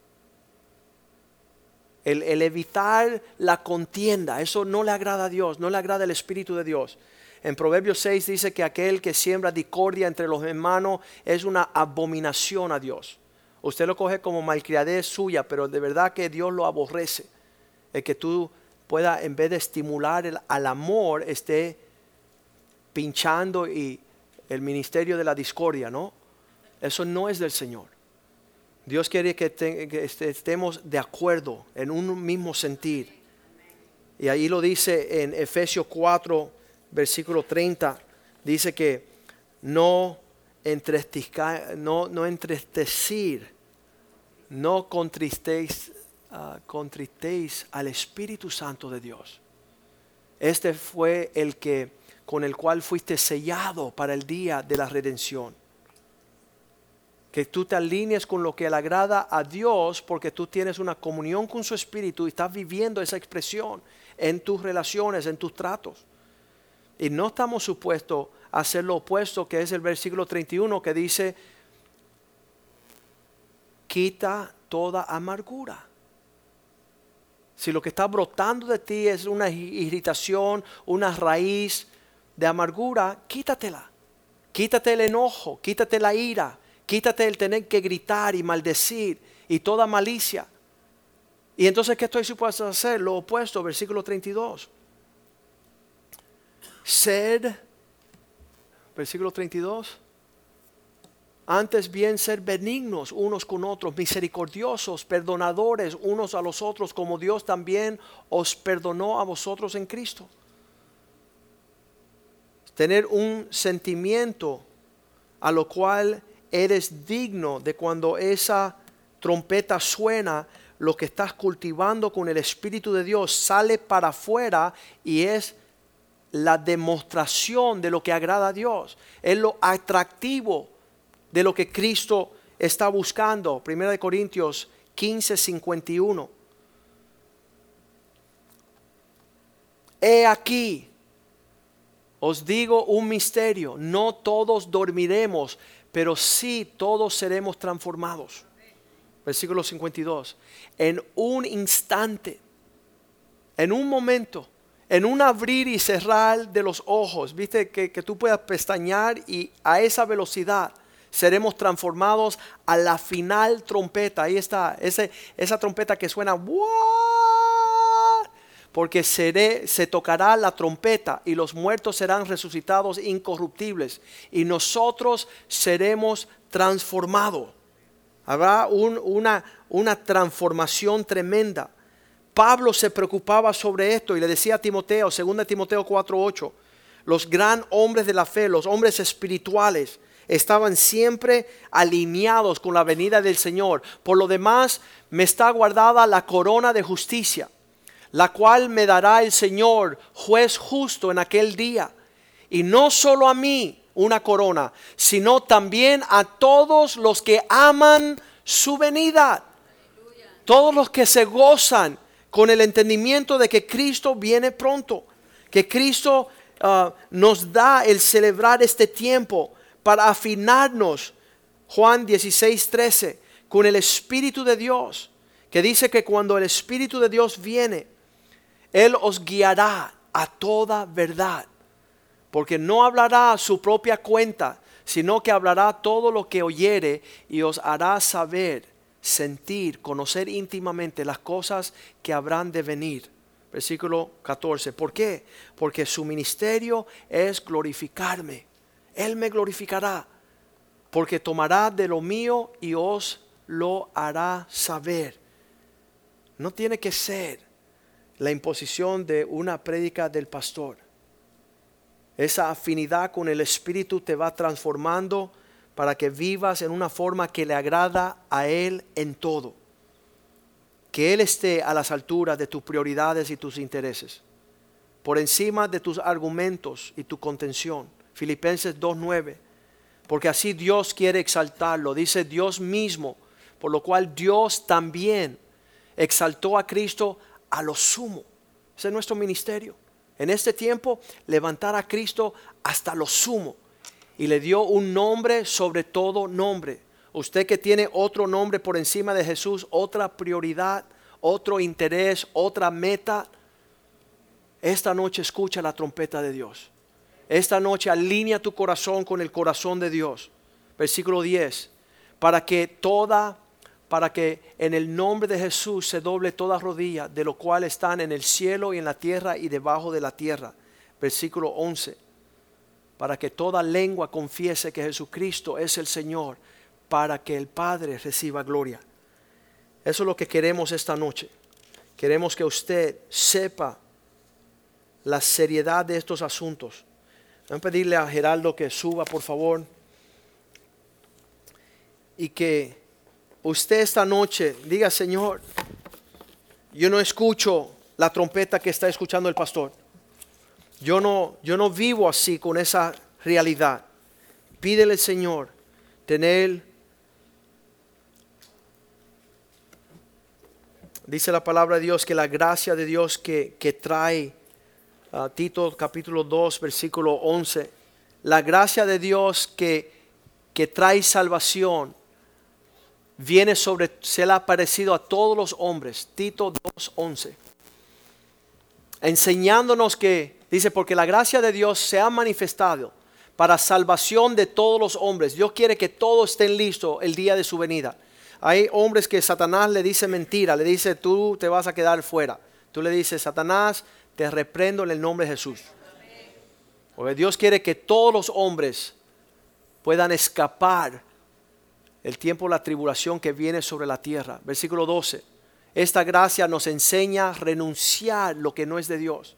El, evitar la contienda, eso no le agrada a Dios, no le agrada el Espíritu de Dios. En Proverbios 6 dice que aquel que siembra discordia entre los hermanos es una abominación a Dios. Usted lo coge como malcriadez suya, pero de verdad que Dios lo aborrece. El que tú pueda, en vez de estimular al amor, esté pinchando y el ministerio de la discordia, ¿no? Eso no es del Señor. Dios quiere que, estemos de acuerdo en un mismo sentir. Y ahí lo dice en Efesios 4, versículo 30. Dice que no, no, no entristecir, no contristéis, uh, contristéis al Espíritu Santo de Dios. Este fue el que con el cual fuiste sellado para el día de la redención que tú te alinees con lo que le agrada a Dios porque tú tienes una comunión con su espíritu y estás viviendo esa expresión en tus relaciones, en tus tratos. Y no estamos supuestos a hacer lo opuesto que es el versículo 31 que dice, quita toda amargura. Si lo que está brotando de ti es una irritación, una raíz de amargura, quítatela. Quítate el enojo, quítate la ira, Quítate el tener que gritar y maldecir y toda malicia. Y entonces, ¿qué estoy supuesto a hacer? Lo opuesto, versículo 32. Sed, versículo 32. Antes bien ser benignos unos con otros, misericordiosos, perdonadores unos a los otros, como Dios también os perdonó a vosotros en Cristo. Tener un sentimiento a lo cual eres digno de cuando esa trompeta suena, lo que estás cultivando con el Espíritu de Dios sale para afuera y es la demostración de lo que agrada a Dios. Es lo atractivo de lo que Cristo está buscando. Primera de Corintios 15, 51. He aquí, os digo un misterio, no todos dormiremos, pero sí todos seremos transformados. Versículo 52. En un instante, en un momento, en un abrir y cerrar de los ojos, viste, que, tú puedas pestañear y a esa velocidad seremos transformados a la final trompeta. Ahí está, esa trompeta que suena, porque seré, se tocará la trompeta y los muertos serán resucitados incorruptibles y nosotros seremos transformados. Habrá una, una transformación tremenda. Pablo se preocupaba sobre esto y le decía a Timoteo, 2 Timoteo 4:8, los gran hombres de la fe, los hombres espirituales, estaban siempre alineados con la venida del Señor. Por lo demás, me está guardada la corona de justicia, la cual me dará el Señor, juez justo en aquel día. Y no solo a mí una corona, sino también a todos los que aman su venida. Todos los que se gozan con el entendimiento de que Cristo viene pronto, que Cristo ah, nos da el celebrar este tiempo para afinarnos, Juan 16, 13, con el Espíritu de Dios, que dice que cuando el Espíritu de Dios viene, Él os guiará a toda verdad, porque no hablará a su propia cuenta, sino que hablará todo lo que oyere y os hará saber, sentir, conocer íntimamente las cosas que habrán de venir. Versículo 14. ¿Por qué? Porque su ministerio es glorificarme. Él me glorificará, porque tomará de lo mío y os lo hará saber. No tiene que ser la imposición de una prédica del pastor. Esa afinidad con el Espíritu te va transformando para que vivas en una forma que le agrada a Él en todo. Que Él esté a las alturas de tus prioridades y tus intereses, por encima de tus argumentos y tu contención Filipenses 2.9. Porque así Dios quiere exaltarlo. Dice Dios mismo. Por lo cual Dios también exaltó a Cristo a lo sumo. Ese es nuestro ministerio. En este tiempo, levantar a Cristo hasta lo sumo. Y le dio un nombre sobre todo nombre. Usted que tiene otro nombre por encima de Jesús, otra prioridad, otro interés, otra meta, esta noche escucha la trompeta de Dios esta noche alinea tu corazón con el corazón de Dios. Versículo 10. Para que toda, para que en el nombre de Jesús se doble toda rodilla, de lo cual están en el cielo y en la tierra y debajo de la tierra. Versículo 11. Para que toda lengua confiese que Jesucristo es el Señor, para que el Padre reciba gloria. Eso es lo que queremos esta noche. Queremos que usted sepa la seriedad de estos asuntos Voy a pedirle a Geraldo que suba, por favor. Y que usted esta noche diga, Señor, yo no escucho la trompeta que está escuchando el pastor. Yo no, yo no vivo así con esa realidad. Pídele, Señor, tener, dice la palabra de Dios, que la gracia de Dios que, que trae Tito capítulo 2, versículo 11. La gracia de Dios que, que trae salvación viene sobre, se le ha aparecido a todos los hombres. Tito 2, 11. Enseñándonos que, dice, porque la gracia de Dios se ha manifestado para salvación de todos los hombres. Dios quiere que todos estén listos el día de su venida. Hay hombres que Satanás le dice mentira, le dice tú te vas a quedar fuera. Tú le dices, Satanás, te reprendo en el nombre de Jesús. Porque Dios quiere que todos los hombres puedan escapar el tiempo de la tribulación que viene sobre la tierra. Versículo 12. Esta gracia nos enseña a renunciar lo que no es de Dios.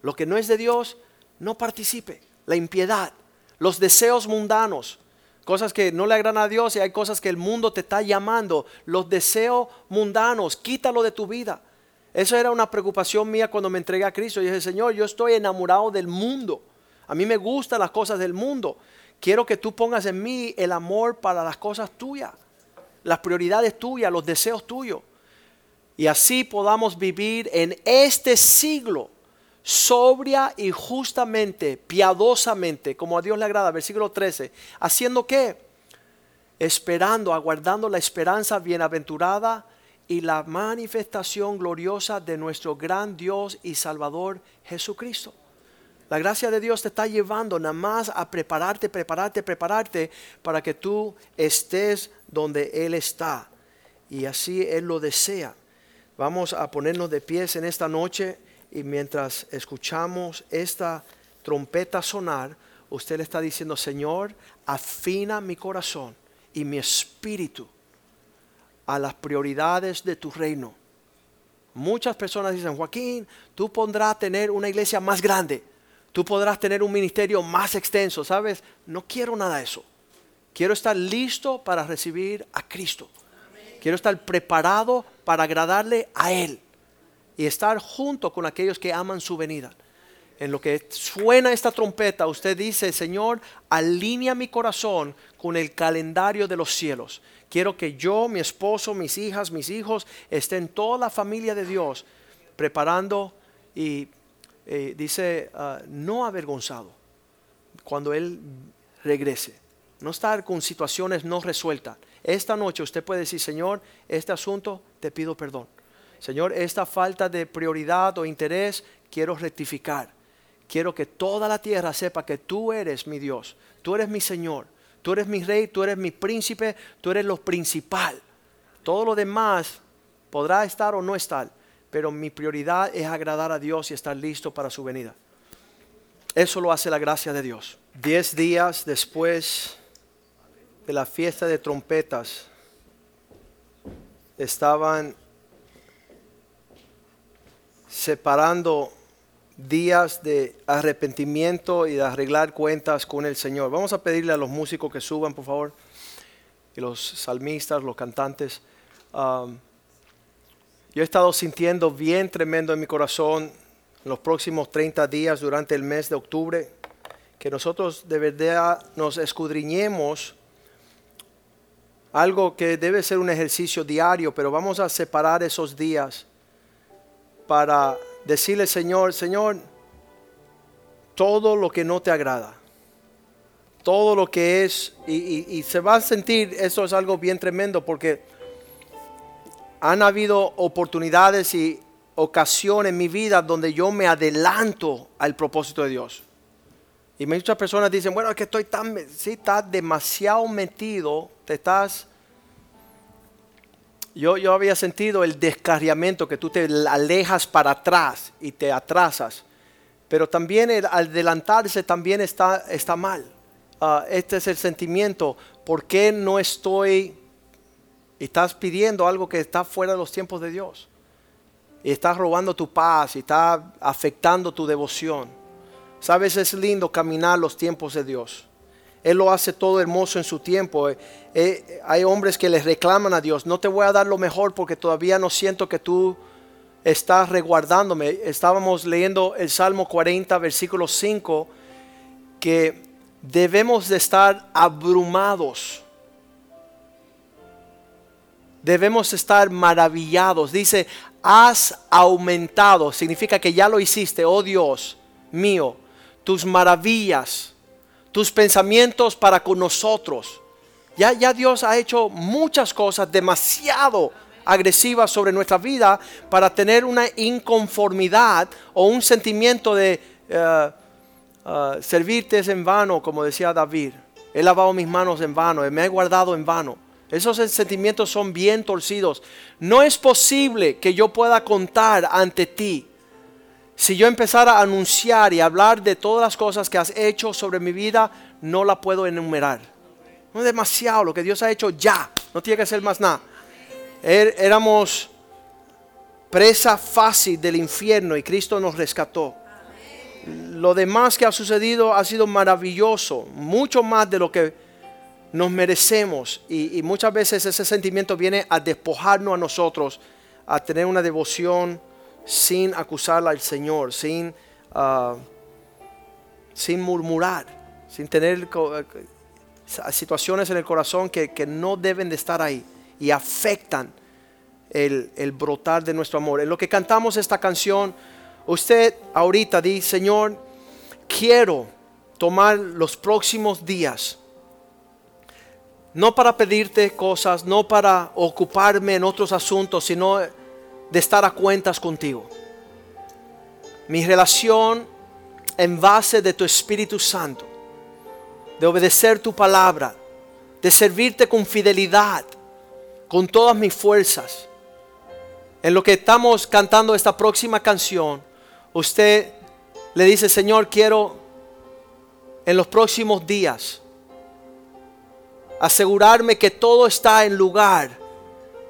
Lo que no es de Dios, no participe. La impiedad, los deseos mundanos, cosas que no le agradan a Dios y hay cosas que el mundo te está llamando. Los deseos mundanos, quítalo de tu vida. Eso era una preocupación mía cuando me entregué a Cristo. Y dije, Señor, yo estoy enamorado del mundo. A mí me gustan las cosas del mundo. Quiero que tú pongas en mí el amor para las cosas tuyas, las prioridades tuyas, los deseos tuyos. Y así podamos vivir en este siglo sobria y justamente, piadosamente, como a Dios le agrada. Versículo 13. ¿Haciendo qué? Esperando, aguardando la esperanza bienaventurada y la manifestación gloriosa de nuestro gran Dios y Salvador Jesucristo. La gracia de Dios te está llevando nada más a prepararte, prepararte, prepararte para que tú estés donde Él está. Y así Él lo desea. Vamos a ponernos de pies en esta noche y mientras escuchamos esta trompeta sonar, usted le está diciendo, Señor, afina mi corazón y mi espíritu a las prioridades de tu reino. Muchas personas dicen, Joaquín, tú podrás tener una iglesia más grande, tú podrás tener un ministerio más extenso, ¿sabes? No quiero nada de eso. Quiero estar listo para recibir a Cristo. Quiero estar preparado para agradarle a Él y estar junto con aquellos que aman su venida. En lo que suena esta trompeta, usted dice, Señor, alinea mi corazón con el calendario de los cielos. Quiero que yo, mi esposo, mis hijas, mis hijos, estén toda la familia de Dios preparando y eh, dice, ah, no avergonzado cuando Él regrese. No estar con situaciones no resueltas. Esta noche usted puede decir, Señor, este asunto te pido perdón. Señor, esta falta de prioridad o interés quiero rectificar. Quiero que toda la tierra sepa que tú eres mi Dios, tú eres mi Señor Tú eres mi rey, tú eres mi príncipe, tú eres lo principal. Todo lo demás podrá estar o no estar, pero mi prioridad es agradar a Dios y estar listo para su venida. Eso lo hace la gracia de Dios. Diez días después de la fiesta de trompetas, estaban separando días de arrepentimiento y de arreglar cuentas con el Señor. Vamos a pedirle a los músicos que suban, por favor, y los salmistas, los cantantes. Um, yo he estado sintiendo bien tremendo en mi corazón los próximos 30 días durante el mes de octubre, que nosotros de verdad nos escudriñemos algo que debe ser un ejercicio diario, pero vamos a separar esos días para decirle, Señor, Señor, todo lo que no te agrada, todo lo que es, y, se va a sentir, eso es algo bien tremendo, porque han habido oportunidades y ocasiones en mi vida donde yo me adelanto al propósito de Dios. Y muchas personas dicen, bueno, es que estoy tan, si estás demasiado metido, te estás yo, yo había sentido el descarriamiento, que tú te alejas para atrás y te atrasas. Pero también el adelantarse también está, está mal. Ah, este es el sentimiento. ¿Por qué no estoy? Estás pidiendo algo que está fuera de los tiempos de Dios. Y estás robando tu paz y está afectando tu devoción. Sabes, es lindo caminar los tiempos de Dios. Él lo hace todo hermoso en su tiempo. Eh, eh, hay hombres que les reclaman a Dios, no te voy a dar lo mejor porque todavía no siento que tú estás reguardándome. Estábamos leyendo el Salmo 40, versículo 5, que debemos de estar abrumados. Debemos estar maravillados. Dice, has aumentado. Significa que ya lo hiciste, oh Dios mío. Tus maravillas tus pensamientos para con nosotros. Ya, ya Dios ha hecho muchas cosas demasiado agresivas sobre nuestra vida para tener una inconformidad o un sentimiento de uh, uh, servirte en vano, como decía David. He lavado mis manos en vano, me he guardado en vano. Esos sentimientos son bien torcidos. No es posible que yo pueda contar ante ti si yo empezara a anunciar y hablar de todas las cosas que has hecho sobre mi vida, no la puedo enumerar. No es demasiado lo que Dios ha hecho ya. No tiene que ser más nada. Er, éramos presa fácil del infierno y Cristo nos rescató. Lo demás que ha sucedido ha sido maravilloso, mucho más de lo que nos merecemos. Y, muchas veces ese sentimiento viene a despojarnos a nosotros, a tener una devoción sin acusar al Señor, sin, ah, sin murmurar, sin tener eh, situaciones en el corazón que, no deben de estar ahí y afectan el, el, brotar de nuestro amor. En lo que cantamos esta canción, usted ahorita dice, Señor, quiero tomar los próximos días No para pedirte cosas, no para ocuparme en otros asuntos, sino de estar a cuentas contigo. Mi relación en base de tu Espíritu Santo, de obedecer tu palabra, de servirte con fidelidad, con todas mis fuerzas. En lo que estamos cantando esta próxima canción, usted le dice, Señor, quiero en los próximos días asegurarme que todo está en lugar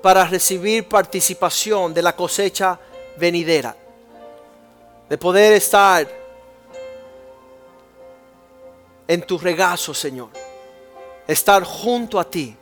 para recibir participación de la cosecha venidera. De poder estar en tu regazo, Señor. Estar junto a ti